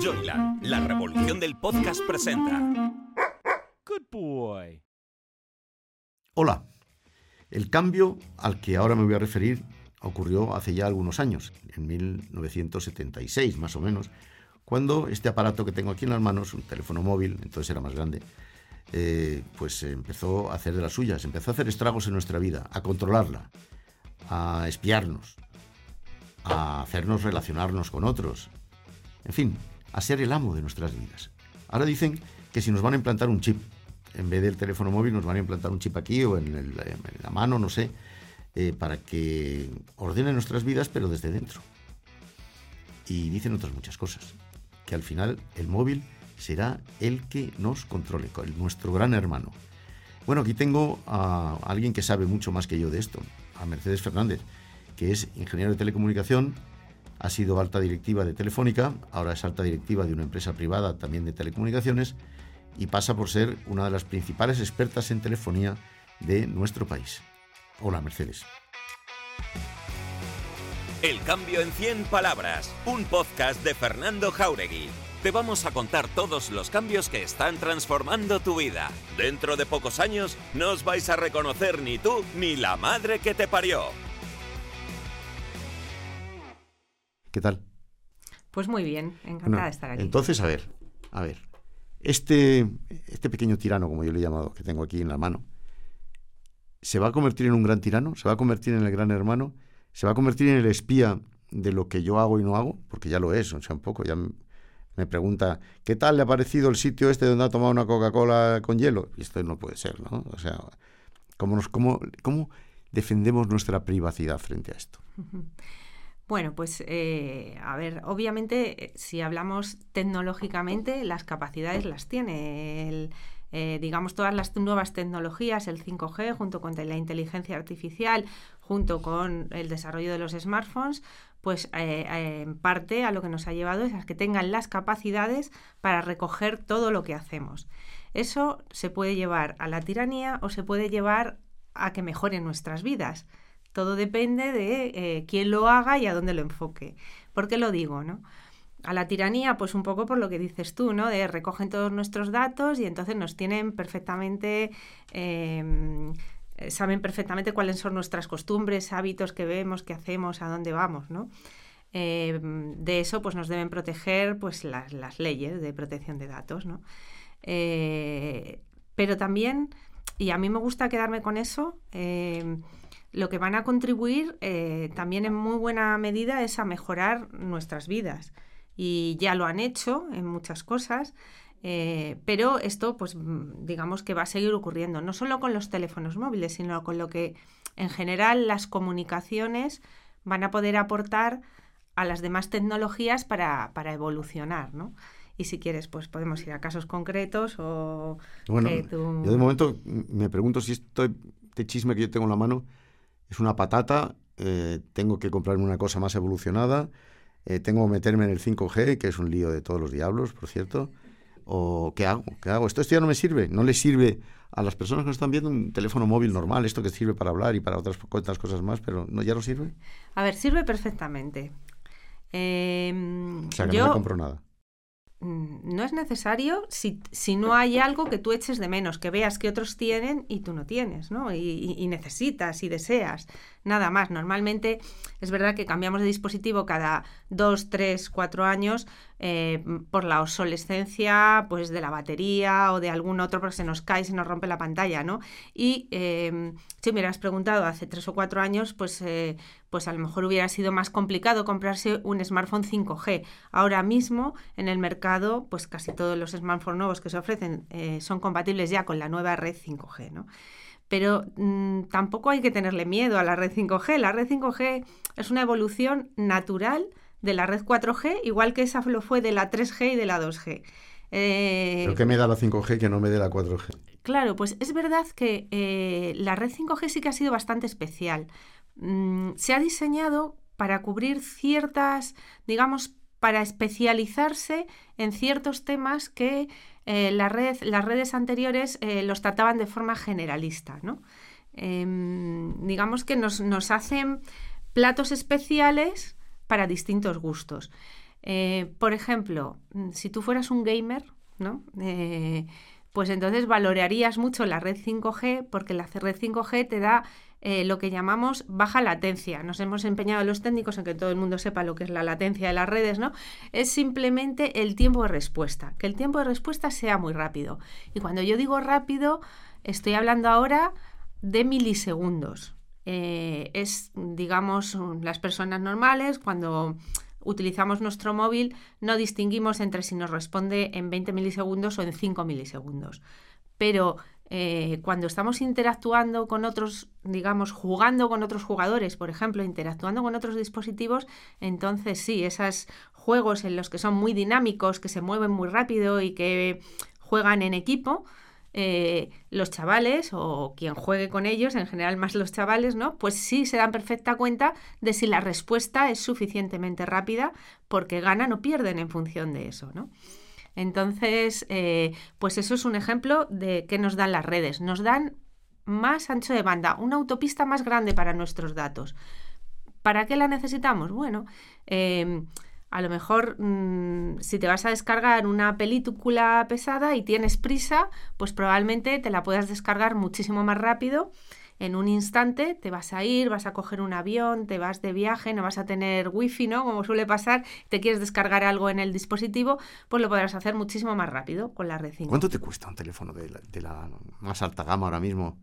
Joyland, la revolución del podcast presenta. Good boy. Hola. El cambio al que ahora me voy a referir ocurrió hace ya algunos años, en 1976 más o menos, cuando este aparato que tengo aquí en las manos, un teléfono móvil, entonces era más grande, eh, pues empezó a hacer de las suyas, empezó a hacer estragos en nuestra vida, a controlarla, a espiarnos, a hacernos relacionarnos con otros, en fin, a ser el amo de nuestras vidas. Ahora dicen que si nos van a implantar un chip, en vez del teléfono móvil nos van a implantar un chip aquí o en, la mano, no sé, eh, para que ordene nuestras vidas, pero desde dentro. Y dicen otras muchas cosas, que al final el móvil será el que nos controle, nuestro gran hermano. Bueno, aquí tengo a alguien que sabe mucho más que yo de esto, a Mercedes Fernández, que es ingeniero de telecomunicación, ha sido alta directiva de Telefónica, ahora es alta directiva de una empresa privada también de telecomunicaciones y pasa por ser una de las principales expertas en telefonía de nuestro país. Hola, Mercedes. El cambio en 100 palabras, un podcast de Fernando Jauregui. Te vamos a contar todos los cambios que están transformando tu vida. Dentro de pocos años no os vais a reconocer ni tú ni la madre que te parió. ¿Qué tal? Pues muy bien, encantada de estar aquí. Entonces, a ver, a ver. Este, este pequeño tirano, como yo le he llamado, que tengo aquí en la mano, ¿se va a convertir en un gran tirano? ¿Se va a convertir en el gran hermano? ¿Se va a convertir en el espía de lo que yo hago y no hago? Porque ya lo es, o sea, un poco. Ya me pregunta, ¿qué tal le ha parecido el sitio este donde ha tomado una Coca-Cola con hielo? Y esto no puede ser, ¿no? O sea, ¿cómo, nos, cómo, cómo defendemos nuestra privacidad frente a esto? Bueno, pues eh, a ver, obviamente eh, si hablamos tecnológicamente, las capacidades las tiene. Eh, digamos, todas las nuevas tecnologías, el 5G, junto con la inteligencia artificial, junto con el desarrollo de los smartphones, pues en parte a lo que nos ha llevado es a que tengan las capacidades para recoger todo lo que hacemos. Eso se puede llevar a la tiranía o se puede llevar a que mejoren nuestras vidas. Todo depende de eh, quién lo haga y a dónde lo enfoque. ¿Por qué lo digo? ¿no? A la tiranía, pues un poco por lo que dices tú, ¿no? De recogen todos nuestros datos y entonces nos tienen perfectamente. Em, saben perfectamente cuáles son nuestras costumbres, hábitos que vemos, que hacemos, a dónde vamos, ¿no? Em, de eso pues nos deben proteger pues las, leyes de protección de datos, ¿no? Eh, pero también, y a mí me gusta quedarme con eso, em, lo que van a contribuir eh, también en muy buena medida es a mejorar nuestras vidas. Y ya lo han hecho en muchas cosas, eh, pero esto, pues digamos que va a seguir ocurriendo, no solo con los teléfonos móviles, sino con lo que en general las comunicaciones van a poder aportar a las demás tecnologías para, evolucionar, ¿no? Y si quieres, pues podemos ir a casos concretos o... Bueno, yo de momento me pregunto si esto, este chisme que yo tengo en la mano es una patata, eh, tengo que comprarme una cosa más evolucionada, eh, tengo que meterme en el 5G, que es un lío de todos los diablos, por cierto. ¿O qué hago? ¿Qué hago? Esto, ya no me sirve. No le sirve a las personas que nos están viendo un teléfono móvil normal, esto que sirve para hablar y para otras, otras cosas más, pero ¿no, ¿ya no sirve? A ver, sirve perfectamente. Em, o sea, que no me compro nada. No es necesario si, no hay algo que tú eches de menos, que veas que otros tienen y tú no tienes, ¿no? y necesitas y deseas nada más. Normalmente es verdad que cambiamos de dispositivo cada dos, tres, cuatro años eh, por la obsolescencia pues, de la batería o de algún otro porque se nos cae, se nos rompe la pantalla, ¿no? Y em, si me hubieras preguntado hace tres o cuatro años, pues, eh, pues a lo mejor hubiera sido más complicado comprarse un smartphone 5G. Ahora mismo en el mercado, pues casi todos los smartphones nuevos que se ofrecen eh, son compatibles ya con la nueva red 5G, ¿no? Pero mm, tampoco hay que tenerle miedo a la red 5G. La red 5G es una evolución natural de la red 4G, igual que esa lo fue de la 3G y de la 2G. Eh, ¿Pero qué me da la 5G que no me dé la 4G? Claro, pues es verdad que eh, la red 5G sí que ha sido bastante especial. Mm, se ha diseñado para cubrir ciertas, digamos, para especializarse en ciertos temas que eh, la las redes anteriores eh, los trataban de forma generalista. ¿no? Em, digamos que nos, hacen platos especiales para distintos gustos. Eh, por ejemplo, mm, si tú fueras un gamer, ¿no? Eh, pues entonces valorarías mucho la red 5G porque la red 5G te da eh, lo que llamamos baja latencia. Nos hemos empeñado los técnicos en que todo el mundo sepa lo que es la latencia de las redes, ¿no? Es simplemente el tiempo de respuesta, que el tiempo de respuesta sea muy rápido. Y cuando yo digo rápido, estoy hablando ahora de milisegundos. es, digamos, las personas normales cuando utilizamos nuestro móvil, no distinguimos entre si nos responde en 20 milisegundos o en 5 milisegundos. Pero eh, cuando estamos interactuando con otros, digamos, jugando con otros jugadores, por ejemplo, interactuando con otros dispositivos, entonces sí, esos juegos en los que son muy dinámicos, que se mueven muy rápido y que juegan en equipo, eh, los chavales o quien juegue con ellos, en general más los chavales, ¿no? Pues sí se dan perfecta cuenta de si la respuesta es suficientemente rápida porque ganan o pierden en función de eso, ¿no? Entonces, eh, pues eso es un ejemplo de qué nos dan las redes. Nos dan más ancho de banda, una autopista más grande para nuestros datos. ¿Para qué la necesitamos? Bueno, eh, a lo mejor mm, si te vas a descargar una película pesada y tienes prisa, pues probablemente te la puedas descargar muchísimo más rápido. En un instante te vas a ir, vas a coger un avión, te vas de viaje, no vas a tener wifi, ¿no? Como suele pasar, te quieres descargar algo en el dispositivo, pues lo podrás hacer muchísimo más rápido con la red 5. ¿Cuánto te cuesta un teléfono de la, más alta gama ahora mismo?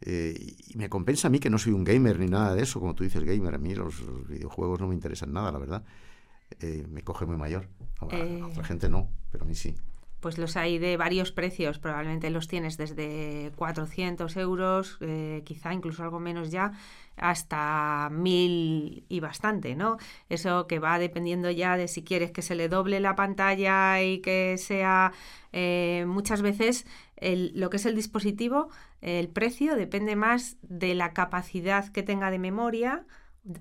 Eh, y me compensa a mí que no soy un gamer ni nada de eso, como tú dices gamer, a mí los videojuegos no me interesan nada, la verdad. Eh, me coge muy mayor. A, eh, otra gente no, pero a mí sí. Pues los hay de varios precios, probablemente los tienes desde 400 euros, eh, quizá incluso algo menos ya, hasta 1000 y bastante, ¿no? Eso que va dependiendo ya de si quieres que se le doble la pantalla y que sea muchas veces lo que es el dispositivo, el precio depende más de la capacidad que tenga de memoria,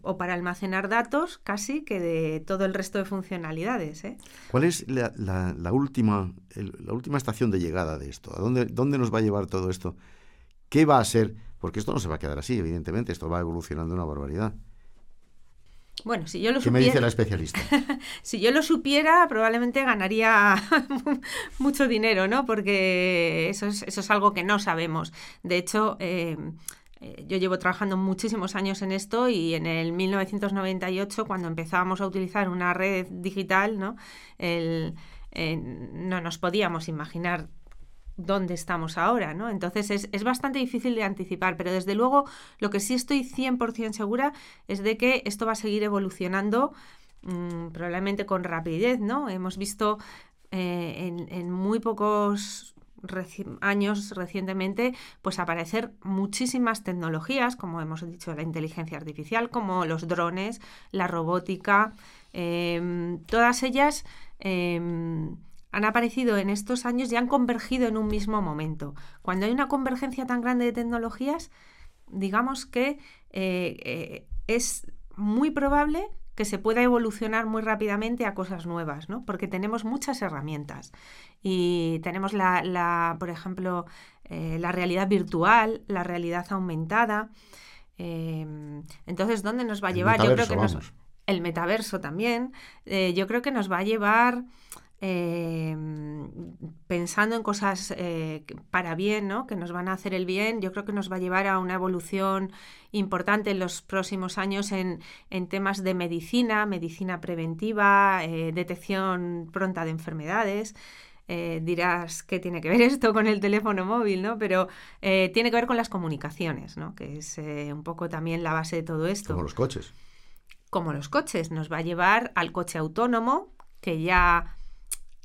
o para almacenar datos casi que de todo el resto de funcionalidades. ¿eh? ¿Cuál es la, última, la última estación de llegada de esto? ¿A dónde, dónde nos va a llevar todo esto? ¿Qué va a ser? Porque esto no se va a quedar así, evidentemente, esto va evolucionando una barbaridad. Bueno, si yo lo ¿Qué me dice la especialista? si yo lo supiera, probablemente ganaría mucho dinero, ¿no? Porque eso es, eso es algo que no sabemos. De hecho, eh, eh, yo llevo trabajando muchísimos años en esto y en el 1998, cuando empezábamos a utilizar una red digital, ¿no? Eh, no nos podíamos imaginar dónde estamos ahora, ¿no? Entonces es, bastante difícil de anticipar, pero desde luego lo que sí estoy 100% segura es de que esto va a seguir evolucionando mm, probablemente con rapidez, ¿no? Hemos visto eh, en muy pocos años recientemente, pues aparecer muchísimas tecnologías, como hemos dicho, la inteligencia artificial, como los drones, la robótica, em, todas ellas em, han aparecido en estos años y han convergido en un mismo momento. Cuando hay una convergencia tan grande de tecnologías, digamos que eh, eh, es muy probable que se pueda evolucionar muy rápidamente a cosas nuevas, ¿no? Porque tenemos muchas herramientas y tenemos la, por ejemplo, eh, la realidad virtual, la realidad aumentada. Em, entonces, ¿dónde nos va a llevar? Yo creo que nos, el metaverso también. Eh, yo creo que nos va a llevar eh, pensando en cosas eh, para bien, ¿no? que nos van a hacer el bien, yo creo que nos va a llevar a una evolución importante en los próximos años en, temas de medicina, medicina preventiva, eh, detección pronta de enfermedades. dirás qué tiene que ver esto con el teléfono móvil, ¿no? Pero tiene que ver con las comunicaciones, ¿no? Que es un poco también la base de todo esto. Como los coches. Como los coches. Nos va a llevar al coche autónomo, que ya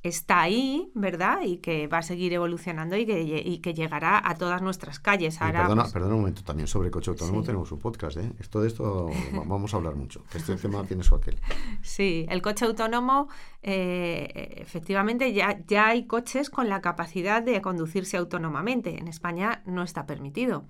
está ahí, ¿verdad? Y que va a seguir evolucionando y que, que llegará a todas nuestras calles. Ahora, pues perdona, un momento, también sobre coche autónomo tenemos un podcast, ¿eh? Esto de esto vamos a hablar mucho. Este tema tiene su aquel. Sí, el coche autónomo, eh, efectivamente, ya, ya hay coches con la capacidad de conducirse autónomamente. En España no está permitido.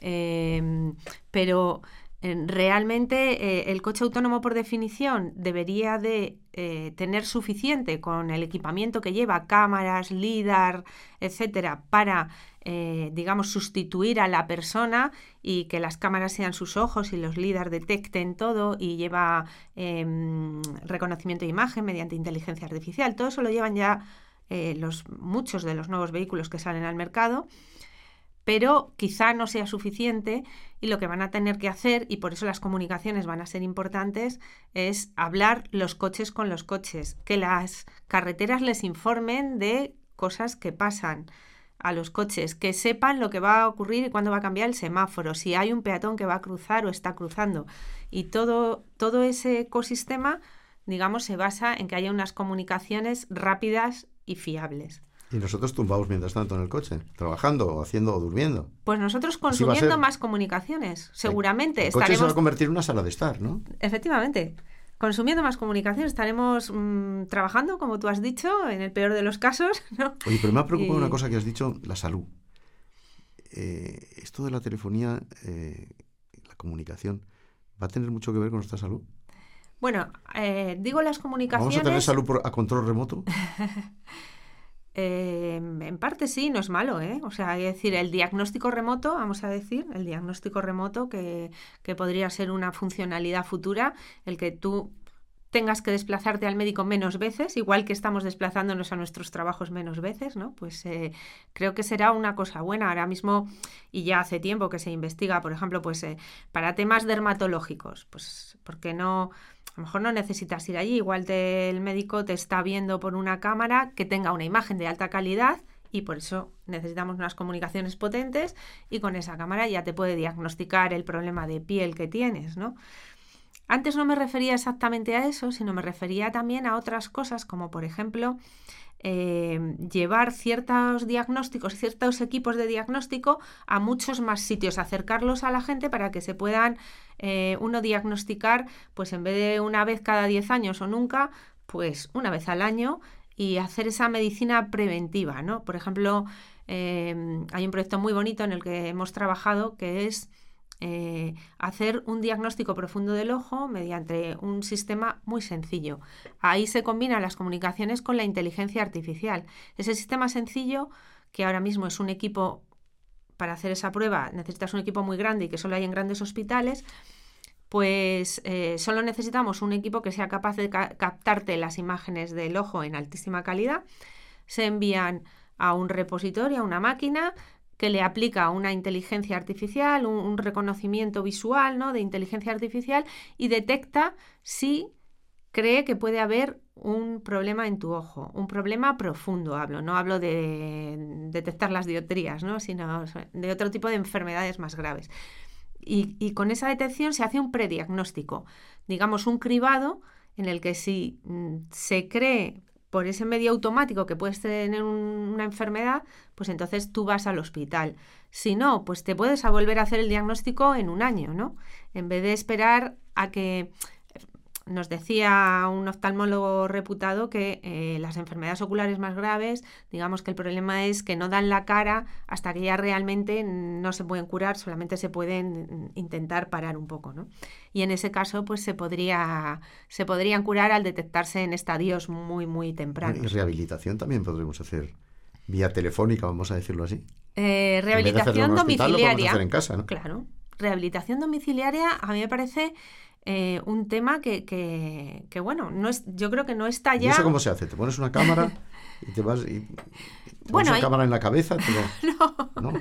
Em, pero realmente eh, el coche autónomo por definición debería de eh, tener suficiente con el equipamiento que lleva, cámaras, LIDAR, etcétera, para, eh, digamos, sustituir a la persona y que las cámaras sean sus ojos y los LIDAR detecten todo y lleva em, reconocimiento de imagen mediante inteligencia artificial. Todo eso lo llevan ya los, muchos de los nuevos vehículos que salen al mercado pero quizá no sea suficiente y lo que van a tener que hacer, y por eso las comunicaciones van a ser importantes, es hablar los coches con los coches, que las carreteras les informen de cosas que pasan a los coches, que sepan lo que va a ocurrir y cuándo va a cambiar el semáforo, si hay un peatón que va a cruzar o está cruzando. Y todo, todo ese ecosistema, digamos, se basa en que haya unas comunicaciones rápidas y fiables. Y nosotros tumbamos mientras tanto en el coche, trabajando, o haciendo o durmiendo. Pues nosotros consumiendo más comunicaciones, seguramente. El, coche se va a convertir en una sala de estar, ¿no? Efectivamente. Consumiendo más comunicaciones, estaremos mm, trabajando, como tú has dicho, en el peor de los casos. ¿no? Oye, pero me ha preocupado una cosa que has dicho, la salud. Eh, esto de la telefonía, eh, la comunicación, ¿va a tener mucho que ver con nuestra salud? Bueno, eh, digo las comunicaciones... ¿Vamos a tener salud a control remoto? Em, en parte sí, no es malo, ¿eh? O sea, hay decir, el diagnóstico remoto, vamos a decir, el diagnóstico remoto que, que podría ser una funcionalidad futura, el que tú tengas que desplazarte al médico menos veces, igual que estamos desplazándonos a nuestros trabajos menos veces, ¿no? Pues eh, creo que será una cosa buena. Ahora mismo, y ya hace tiempo que se investiga, por ejemplo, pues eh, para temas dermatológicos, pues porque no a lo mejor no necesitas ir allí, igual el médico te está viendo por una cámara que tenga una imagen de alta calidad y por eso necesitamos unas comunicaciones potentes y con esa cámara ya te puede diagnosticar el problema de piel que tienes, ¿no? Antes no me refería exactamente a eso, sino me refería también a otras cosas, como por ejemplo eh, llevar ciertos diagnósticos, ciertos equipos de diagnóstico a muchos más sitios, acercarlos a la gente para que se puedan eh, uno diagnosticar, pues en vez de una vez cada 10 años o nunca, pues una vez al año y hacer esa medicina preventiva, ¿no? Por ejemplo, eh, hay un proyecto muy bonito en el que hemos trabajado que es eh, hacer un diagnóstico profundo del ojo mediante un sistema muy sencillo. Ahí se combinan las comunicaciones con la inteligencia artificial. Ese sistema sencillo, que ahora mismo es un equipo para hacer esa prueba, necesitas un equipo muy grande y que solo hay en grandes hospitales, pues eh, solo necesitamos un equipo que sea capaz de captarte las imágenes del ojo en altísima calidad. Se envían a un repositorio, a una máquina, que le aplica una inteligencia artificial, un, reconocimiento visual ¿no? de inteligencia artificial y detecta si cree que puede haber un problema en tu ojo, un problema profundo hablo, no hablo de detectar las dioptrías, ¿no? sino de otro tipo de enfermedades más graves. Y, con esa detección se hace un prediagnóstico, digamos un cribado en el que si mm, se cree por ese medio automático que puedes tener una enfermedad, pues entonces tú vas al hospital. Si no, pues te puedes a volver a hacer el diagnóstico en un año, ¿no? En vez de esperar a que nos decía un oftalmólogo reputado que eh, las enfermedades oculares más graves, digamos que el problema es que no dan la cara hasta que ya realmente no se pueden curar, solamente se pueden intentar parar un poco, ¿no? Y en ese caso, pues se podría, se podrían curar al detectarse en estadios muy, muy tempranos. Y rehabilitación también podremos hacer vía telefónica, vamos a decirlo así. Eh, rehabilitación domiciliaria. en casa, ¿no? Claro. Rehabilitación domiciliaria a mí me parece eh, un tema que, que, que, bueno, no es, yo creo que no está ya... ¿Y eso cómo se hace? ¿Te pones una cámara y te vas y bueno, hay... cámara en la cabeza? no.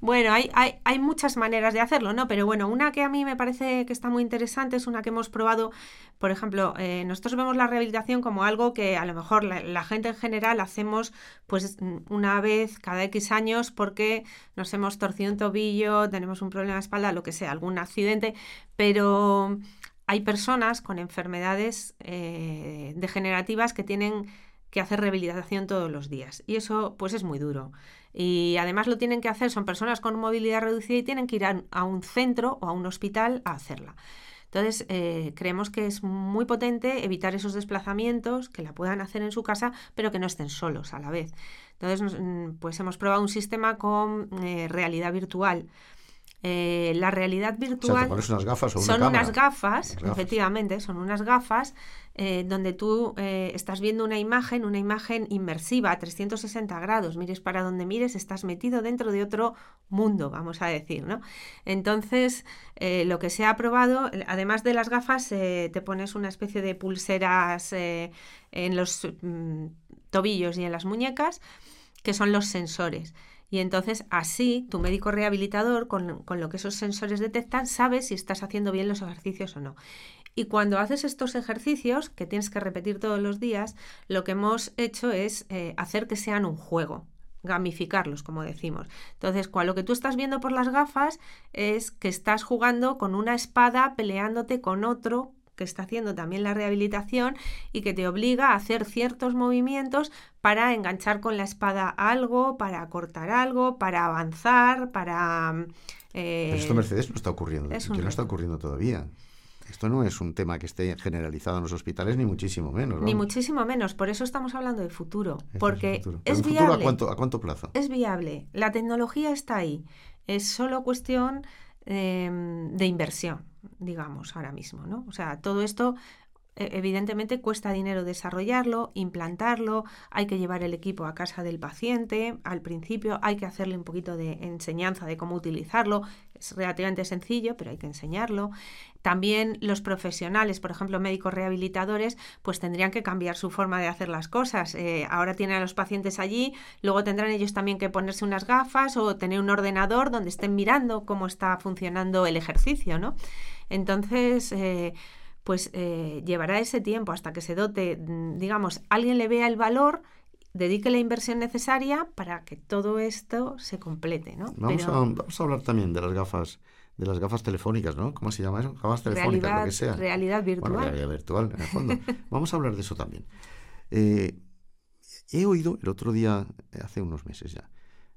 Bueno, hay, hay, hay, muchas maneras de hacerlo, ¿no? Pero bueno, una que a mí me parece que está muy interesante es una que hemos probado, por ejemplo, eh, nosotros vemos la rehabilitación como algo que a lo mejor la, gente en general hacemos pues una vez cada X años porque nos hemos torcido un tobillo, tenemos un problema de espalda, lo que sea, algún accidente, pero hay personas con enfermedades eh, degenerativas que tienen que hacer rehabilitación todos los días. Y eso pues es muy duro. Y además lo tienen que hacer, son personas con movilidad reducida y tienen que ir a, un centro o a un hospital a hacerla. Entonces, eh, creemos que es muy potente evitar esos desplazamientos, que la puedan hacer en su casa, pero que no estén solos a la vez. Entonces, mm, pues hemos probado un sistema con eh, realidad virtual Eh, la realidad O sea, virtual te pones unas gafas o una son cámara. unas gafas, efectivamente, son unas gafas eh, donde tú eh, estás viendo una imagen, una imagen inmersiva a 360 grados, mires para donde mires, estás metido dentro de otro mundo, vamos a decir, ¿no? Entonces, lo que se ha probado, además de las gafas, te pones una especie de pulseras en los mm, tobillos y en las muñecas, que son los sensores. Y entonces así tu médico rehabilitador, con, con lo que esos sensores detectan, sabe si estás haciendo bien los ejercicios o no. Y cuando haces estos ejercicios, que tienes que repetir todos los días, lo que hemos hecho es eh, hacer que sean un juego, gamificarlos, como decimos. Entonces, cual- lo que tú estás viendo por las gafas es que estás jugando con una espada, peleándote con otro que está haciendo también la rehabilitación y que te obliga a hacer ciertos movimientos para enganchar con la espada algo, para cortar algo, para avanzar, para... mm, eh, Pero esto, Mercedes, no está ocurriendo. es que no está ocurriendo todavía. Esto no es un tema que esté generalizado en los hospitales, ni muchísimo menos. Ni muchísimo menos, por eso estamos hablando de futuro, es porque futuro. Es futuro viable. ¿a cuánto, ¿A cuánto plazo? Es viable. La tecnología está ahí. Es solo cuestión eh, de inversión, digamos, ahora mismo, ¿no? O sea, todo esto eh, evidentemente cuesta dinero desarrollarlo, implantarlo, hay que llevar el equipo a casa del paciente, al principio hay que hacerle un poquito de enseñanza de cómo utilizarlo, es relativamente sencillo, pero hay que enseñarlo. También los profesionales, por ejemplo, médicos rehabilitadores, pues tendrían que cambiar su forma de hacer las cosas. Eh, ahora tienen a los pacientes allí, luego tendrán ellos también que ponerse unas gafas o tener un ordenador donde estén mirando cómo está funcionando el ejercicio, ¿no? Entonces, eh, pues eh, llevará ese tiempo hasta que se dote, mm, digamos, alguien le vea el valor, dedique la inversión necesaria para que todo esto se complete, ¿no? Vamos, Pero a, vamos a hablar también de las gafas de las gafas telefónicas, ¿no? ¿Cómo se llama eso? Gafas telefónicas, realidad, lo que sea. realidad virtual. Bueno, realidad virtual, en el fondo. Vamos a hablar de eso también. Eh, he oído el otro día, hace unos meses ya,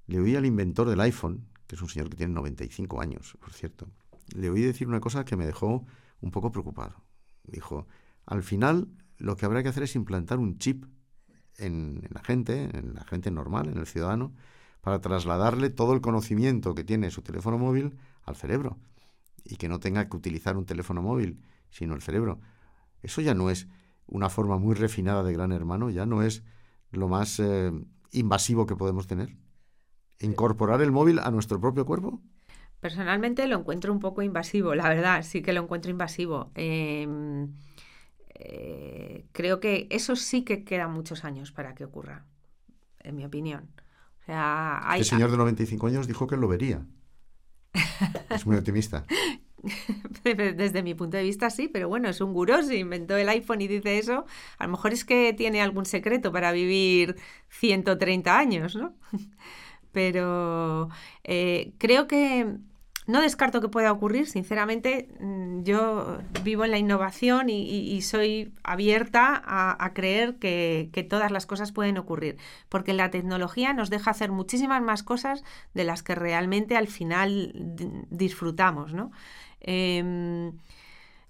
le oí al inventor del iPhone, que es un señor que tiene 95 años, por cierto, le oí decir una cosa que me dejó un poco preocupado. Dijo, al final lo que habrá que hacer es implantar un chip en, en la gente, en la gente normal, en el ciudadano, para trasladarle todo el conocimiento que tiene su teléfono móvil al cerebro y que no tenga que utilizar un teléfono móvil, sino el cerebro. Eso ya no es una forma muy refinada de gran hermano, ya no es lo más eh, invasivo que podemos tener. Incorporar el móvil a nuestro propio cuerpo. Personalmente lo encuentro un poco invasivo, la verdad, sí que lo encuentro invasivo. Eh, eh, creo que eso sí que quedan muchos años para que ocurra, en mi opinión. O sea, hay, Este señor de 95 años dijo que lo vería. Es muy optimista. Desde mi punto de vista sí, pero bueno, es un gurú, si inventó el iPhone y dice eso, a lo mejor es que tiene algún secreto para vivir 130 años, ¿no? Pero eh, creo que no descarto que pueda ocurrir, sinceramente, mm, yo vivo en la innovación y, soy abierta a, creer que, todas las cosas pueden ocurrir, porque la tecnología nos deja hacer muchísimas más cosas de las que realmente al final disfrutamos, ¿no? Em,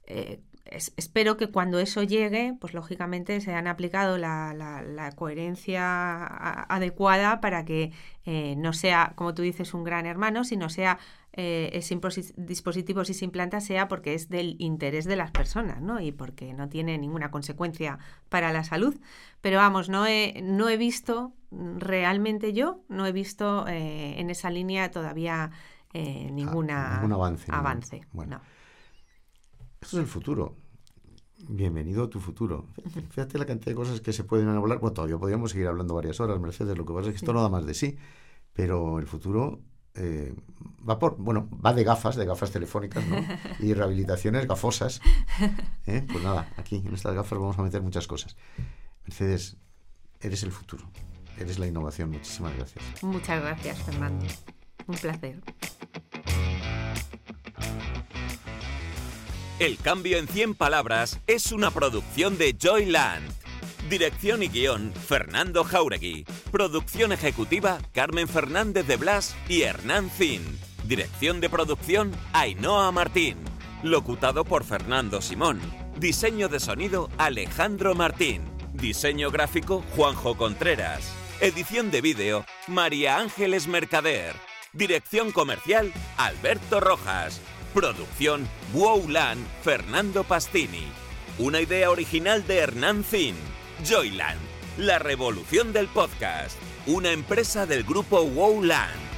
eh, es- espero que cuando eso llegue, pues lógicamente se han aplicado la, coherencia adecuada para que eh, no sea, como tú dices, un gran hermano, sino sea eh, ese imposi- dispositivo si se implanta sea porque es del interés de las personas, ¿no? Y porque no tiene ninguna consecuencia para la salud. Pero vamos, no he, no he visto, realmente yo, no he visto eh, en esa línea todavía eh, ninguna Ah, ningún avance, avance, bueno. no. Esto es el futuro. Bienvenido a tu futuro. Fíjate la cantidad de cosas que se pueden hablar. Bueno, todavía podríamos seguir hablando varias horas, Mercedes. Lo que pasa es que esto no da más de sí. Pero el futuro eh, va por, bueno, va de gafas, de gafas telefónicas, ¿no? Y rehabilitaciones gafosas. ¿Eh? Pues nada, aquí en estas gafas vamos a meter muchas cosas. Mercedes, eres el futuro. Eres la innovación. Muchísimas gracias. Muchas gracias, Fernando. Un placer. El cambio en 100 palabras es una producción de Joyland. Dirección y guion, Fernando Jauregui. Producción ejecutiva, Carmen Fernández de Blas y Hernán Zin. Dirección de producción, Ainhoa Martín. Locutado por Fernando Simón. Diseño de sonido, Alejandro Martín. Diseño gráfico, Juanjo Contreras. Edición de vídeo, María Ángeles Mercader. Dirección comercial Alberto Rojas. Producción Wowland Fernando Pastini. Una idea original de Hernán Zin. Joyland, la revolución del podcast. Una empresa del grupo Wowland.